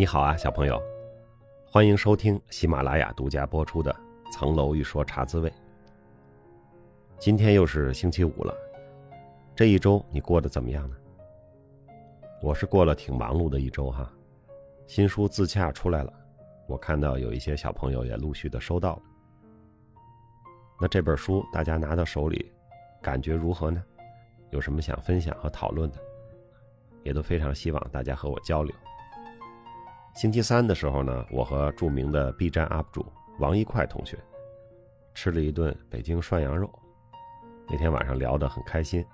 你好啊，小朋友，欢迎收听喜马拉雅独家播出的《层楼欲说茶滋味》。今天又是星期五了，这一周你过得怎么样呢？我是过了挺忙碌的一周哈。新书自洽出来了，我看到有一些小朋友也陆续的收到了。那这本书大家拿到手里，感觉如何呢？有什么想分享和讨论的？也都非常希望大家和我交流。星期三的时候呢，我和著名的 B 站 UP 主王一快同学吃了一顿北京涮羊肉。那天晚上聊得很开心。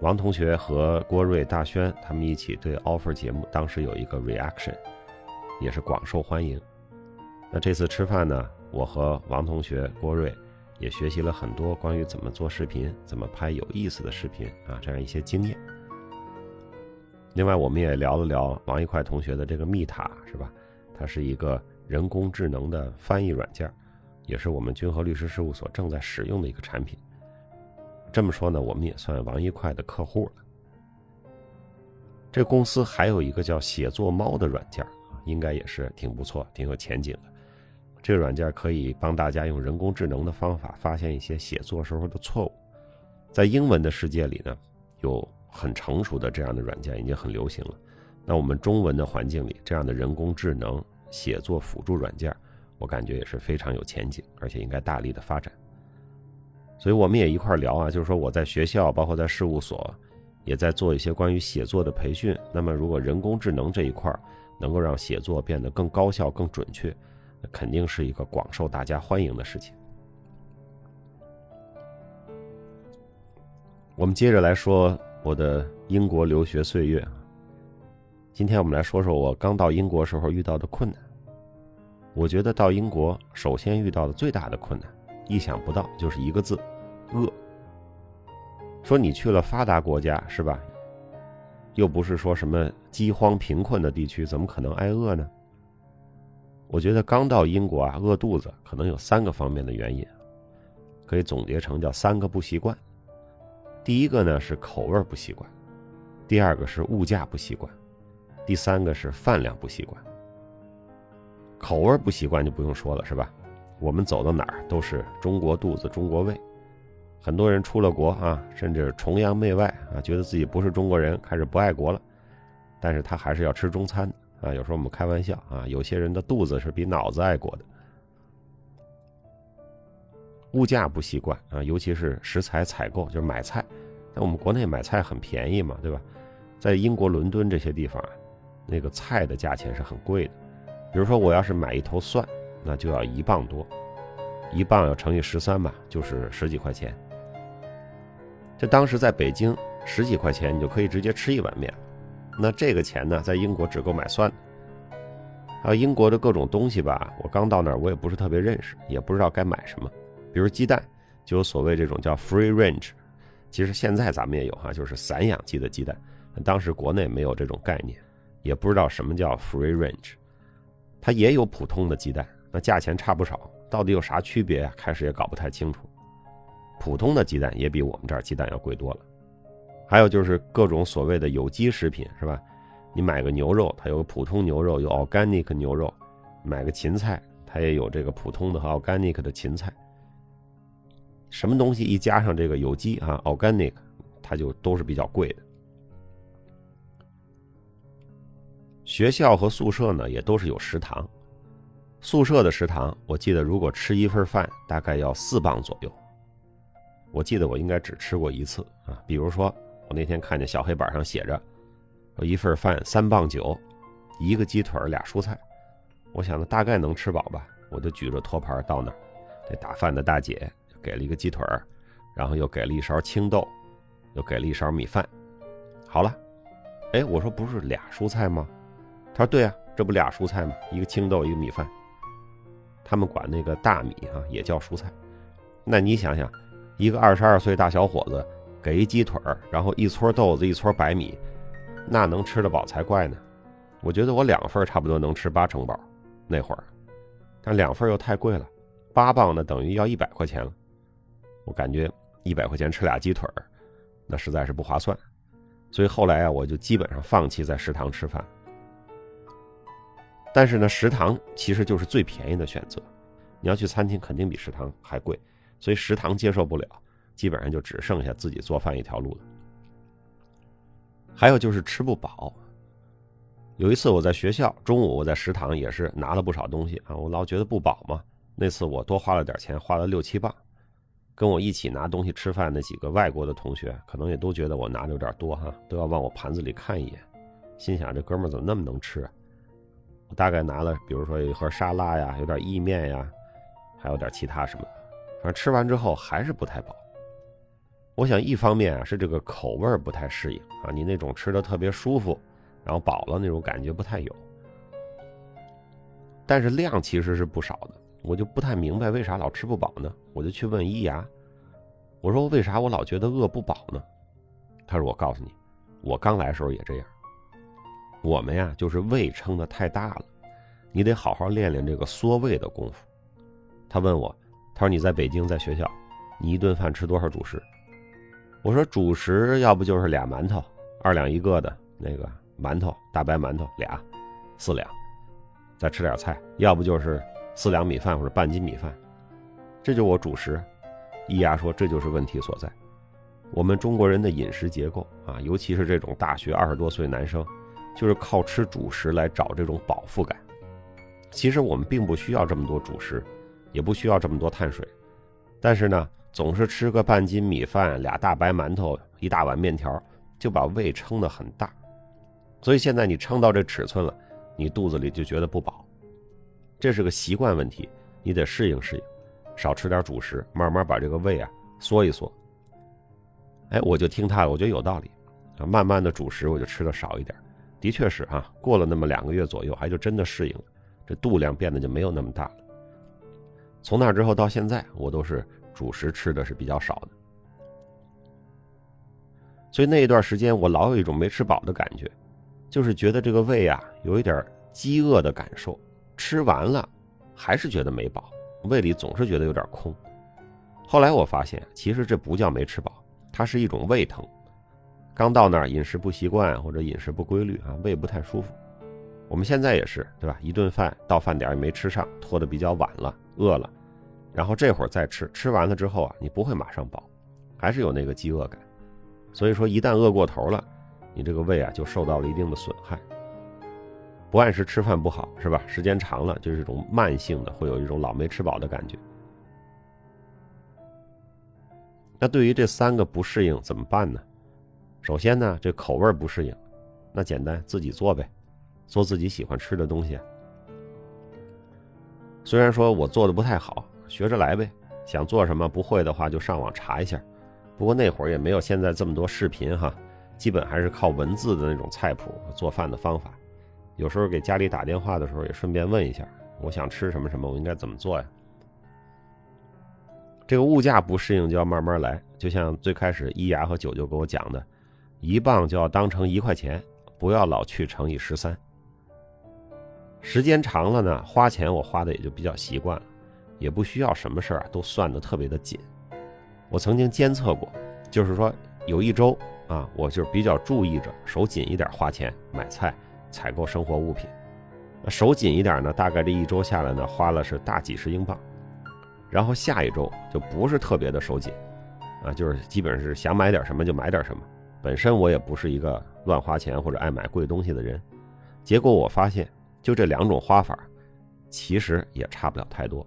王同学和郭瑞、大轩他们一起对 offer 节目当时有一个 reaction，也是广受欢迎。那这次吃饭呢，我和王同学、郭瑞也学习了很多关于怎么做视频、怎么拍有意思的视频啊这样一些经验。另外，我们也聊了聊王一快同学的这个密塔，是吧？它是一个人工智能的翻译软件，也是我们君和律师事务所正在使用的一个产品。这么说呢，我们也算王一快的客户了。这公司还有一个叫写作猫的软件，应该也是挺不错、挺有前景的。这个软件可以帮大家用人工智能的方法发现一些写作时候的错误。在英文的世界里呢，有。很成熟的这样的软件已经很流行了，那我们中文的环境里，这样的人工智能写作辅助软件，我感觉也是非常有前景，而且应该大力的发展。所以我们也一块聊啊，就是说我在学校，包括在事务所，也在做一些关于写作的培训。那么如果人工智能这一块能够让写作变得更高效、更准确，那肯定是一个广受大家欢迎的事情。我们接着来说。我的英国留学岁月今天我们来说说我刚到英国时候遇到的困难。我觉得到英国首先遇到的最大的困难，意想不到，就是一个字：饿。说你去了发达国家是吧？又不是说什么饥荒贫困的地区，怎么可能挨饿呢？我觉得刚到英国啊，饿肚子可能有三个方面的原因，可以总结成叫三个不习惯。第一个呢是口味不习惯，第二个是物价不习惯，第三个是饭量不习惯。口味不习惯就不用说了，是吧？我们走到哪儿都是中国肚子中国胃，很多人出了国啊，甚至崇洋媚外啊，觉得自己不是中国人，开始不爱国了。但是他还是要吃中餐啊。有时候我们开玩笑啊，有些人的肚子是比脑子爱国的。物价不习惯啊，尤其是食材采购，就是买菜。在我们国内买菜很便宜嘛，对吧？在英国伦敦这些地方啊，那个菜的价钱是很贵的。比如说，我要是买一头蒜，那就要一磅多，一磅要乘以十三吧，就是十几块钱。这当时在北京十几块钱，你就可以直接吃一碗面。那这个钱呢，在英国只够买蒜。还有英国的各种东西吧，我刚到那儿，我也不是特别认识，也不知道该买什么。比如鸡蛋，就有所谓这种叫 free range，其实现在咱们也有哈，就是散养鸡的鸡蛋。当时国内没有这种概念，也不知道什么叫 free range。它也有普通的鸡蛋，那价钱差不少，到底有啥区别啊？开始也搞不太清楚。普通的鸡蛋也比我们这儿鸡蛋要贵多了。还有就是各种所谓的有机食品，是吧？你买个牛肉，它有普通牛肉，有 organic 牛肉；买个芹菜，它也有这个普通的和 organic 的芹菜。什么东西一加上这个有机啊，organic，它就都是比较贵的。学校和宿舍呢也都是有食堂，宿舍的食堂我记得如果吃一份饭大概要四磅左右。我记得我应该只吃过一次啊，比如说我那天看见小黑板上写着，一份饭三磅九，一个鸡腿俩蔬菜，我想呢大概能吃饱吧，我就举着托盘到那儿，那打饭的大姐。给了一个鸡腿儿，然后又给了一勺青豆，又给了一勺米饭。好了，哎，我说不是俩蔬菜吗？他说对啊，这不俩蔬菜吗？一个青豆，一个米饭。他们管那个大米啊也叫蔬菜。那你想想，一个二十二岁大小伙子给一鸡腿儿，然后一撮豆子，一撮白米，那能吃得饱才怪呢。我觉得我两份差不多能吃八成饱，那会儿，但两份又太贵了，八磅呢等于要一百块钱了。我感觉一百块钱吃俩鸡腿儿，那实在是不划算，所以后来啊，我就基本上放弃在食堂吃饭。但是呢，食堂其实就是最便宜的选择。你要去餐厅，肯定比食堂还贵，所以食堂接受不了，基本上就只剩下自己做饭一条路了。还有就是吃不饱。有一次我在学校中午，我在食堂也是拿了不少东西啊，我老觉得不饱嘛。那次我多花了点钱，花了六七磅。跟我一起拿东西吃饭那几个外国的同学，可能也都觉得我拿的有点多哈，都要往我盘子里看一眼，心想这哥们怎么那么能吃？我大概拿了，比如说一盒沙拉呀，有点意面呀，还有点其他什么，反正吃完之后还是不太饱。我想一方面啊是这个口味不太适应啊，你那种吃的特别舒服，然后饱了那种感觉不太有，但是量其实是不少的。我就不太明白为啥老吃不饱呢？我就去问伊牙，我说为啥我老觉得饿不饱呢？他说我告诉你，我刚来时候也这样。我们呀就是胃撑的太大了，你得好好练练这个缩胃的功夫。他问我，他说你在北京在学校，你一顿饭吃多少主食？我说主食要不就是俩馒头，二两一个的那个馒头，大白馒头俩，四两，再吃点菜，要不就是。四两米饭或者半斤米饭，这就我主食。易牙说这就是问题所在。我们中国人的饮食结构啊，尤其是这种大学二十多岁男生，就是靠吃主食来找这种饱腹感。其实我们并不需要这么多主食，也不需要这么多碳水，但是呢，总是吃个半斤米饭、俩大白馒头、一大碗面条，就把胃撑得很大。所以现在你撑到这尺寸了，你肚子里就觉得不饱。这是个习惯问题，你得适应适应，少吃点主食，慢慢把这个胃啊缩一缩。哎，我就听他的，我觉得有道理啊。慢慢的主食我就吃的少一点，的确是啊。过了那么两个月左右，还就真的适应了，这肚量变得就没有那么大了。从那之后到现在，我都是主食吃的是比较少的。所以那一段时间，我老有一种没吃饱的感觉，就是觉得这个胃啊有一点饥饿的感受。吃完了，还是觉得没饱，胃里总是觉得有点空。后来我发现，其实这不叫没吃饱，它是一种胃疼。刚到那儿，饮食不习惯或者饮食不规律啊，胃不太舒服。我们现在也是，对吧？一顿饭到饭点也没吃上，拖得比较晚了，饿了，然后这会儿再吃，吃完了之后啊，你不会马上饱，还是有那个饥饿感。所以说，一旦饿过头了，你这个胃啊就受到了一定的损害。不按时吃饭不好是吧？时间长了就是一种慢性的，会有一种老没吃饱的感觉。那对于这三个不适应怎么办呢？首先呢，这口味不适应，那简单自己做呗，做自己喜欢吃的东西。虽然说我做的不太好，学着来呗。想做什么不会的话就上网查一下。不过那会儿也没有现在这么多视频哈，基本还是靠文字的那种菜谱做饭的方法。有时候给家里打电话的时候，也顺便问一下，我想吃什么什么，我应该怎么做呀？这个物价不适应就要慢慢来，就像最开始伊牙和九九给我讲的，一磅就要当成一块钱，不要老去乘以十三。时间长了呢，花钱我花的也就比较习惯了，也不需要什么事儿都算的特别的紧。我曾经监测过，就是说有一周啊，我就比较注意着手紧一点花钱买菜。采购生活物品，手紧一点呢？大概这一周下来呢，花了是大几十英镑。然后下一周就不是特别的手紧，啊，就是基本上是想买点什么就买点什么。本身我也不是一个乱花钱或者爱买贵东西的人，结果我发现就这两种花法，其实也差不了太多，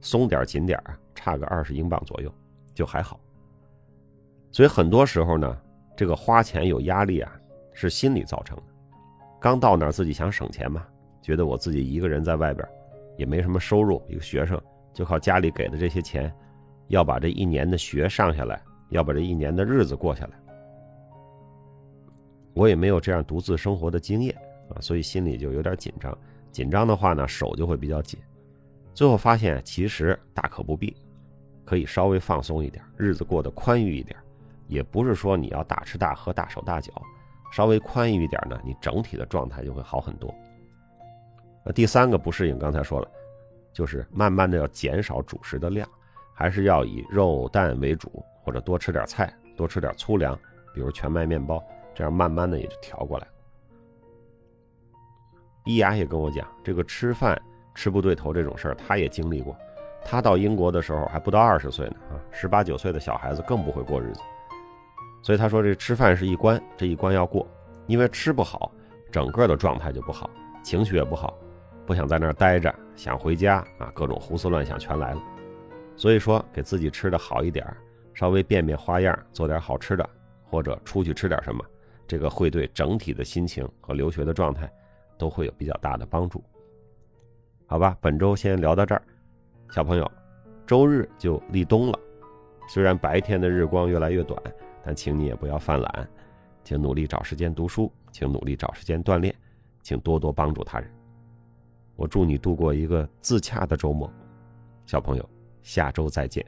松点紧点差个二十英镑左右就还好。所以很多时候呢，这个花钱有压力啊，是心理造成的。刚到那儿，自己想省钱嘛，觉得我自己一个人在外边，也没什么收入，一个学生就靠家里给的这些钱，要把这一年的学上下来，要把这一年的日子过下来。我也没有这样独自生活的经验啊，所以心里就有点紧张。紧张的话呢，手就会比较紧。最后发现其实大可不必，可以稍微放松一点，日子过得宽裕一点，也不是说你要大吃大喝、大手大脚。稍微宽裕一点呢，你整体的状态就会好很多。那第三个不适应，刚才说了，就是慢慢的要减少主食的量，还是要以肉蛋为主，或者多吃点菜，多吃点粗粮，比如全麦面包，这样慢慢的也就调过来。伊雅也跟我讲，这个吃饭吃不对头这种事儿，他也经历过。他到英国的时候还不到二十岁呢，啊，十八九岁的小孩子更不会过日子。所以他说，这吃饭是一关，这一关要过，因为吃不好，整个的状态就不好，情绪也不好，不想在那儿待着，想回家啊，各种胡思乱想全来了。所以说，给自己吃的好一点，稍微变变花样，做点好吃的，或者出去吃点什么，这个会对整体的心情和留学的状态都会有比较大的帮助。好吧，本周先聊到这儿，小朋友，周日就立冬了。虽然白天的日光越来越短，但请你也不要犯懒，请努力找时间读书，请努力找时间锻炼，请多多帮助他人。我祝你度过一个自洽的周末，小朋友。下周再见。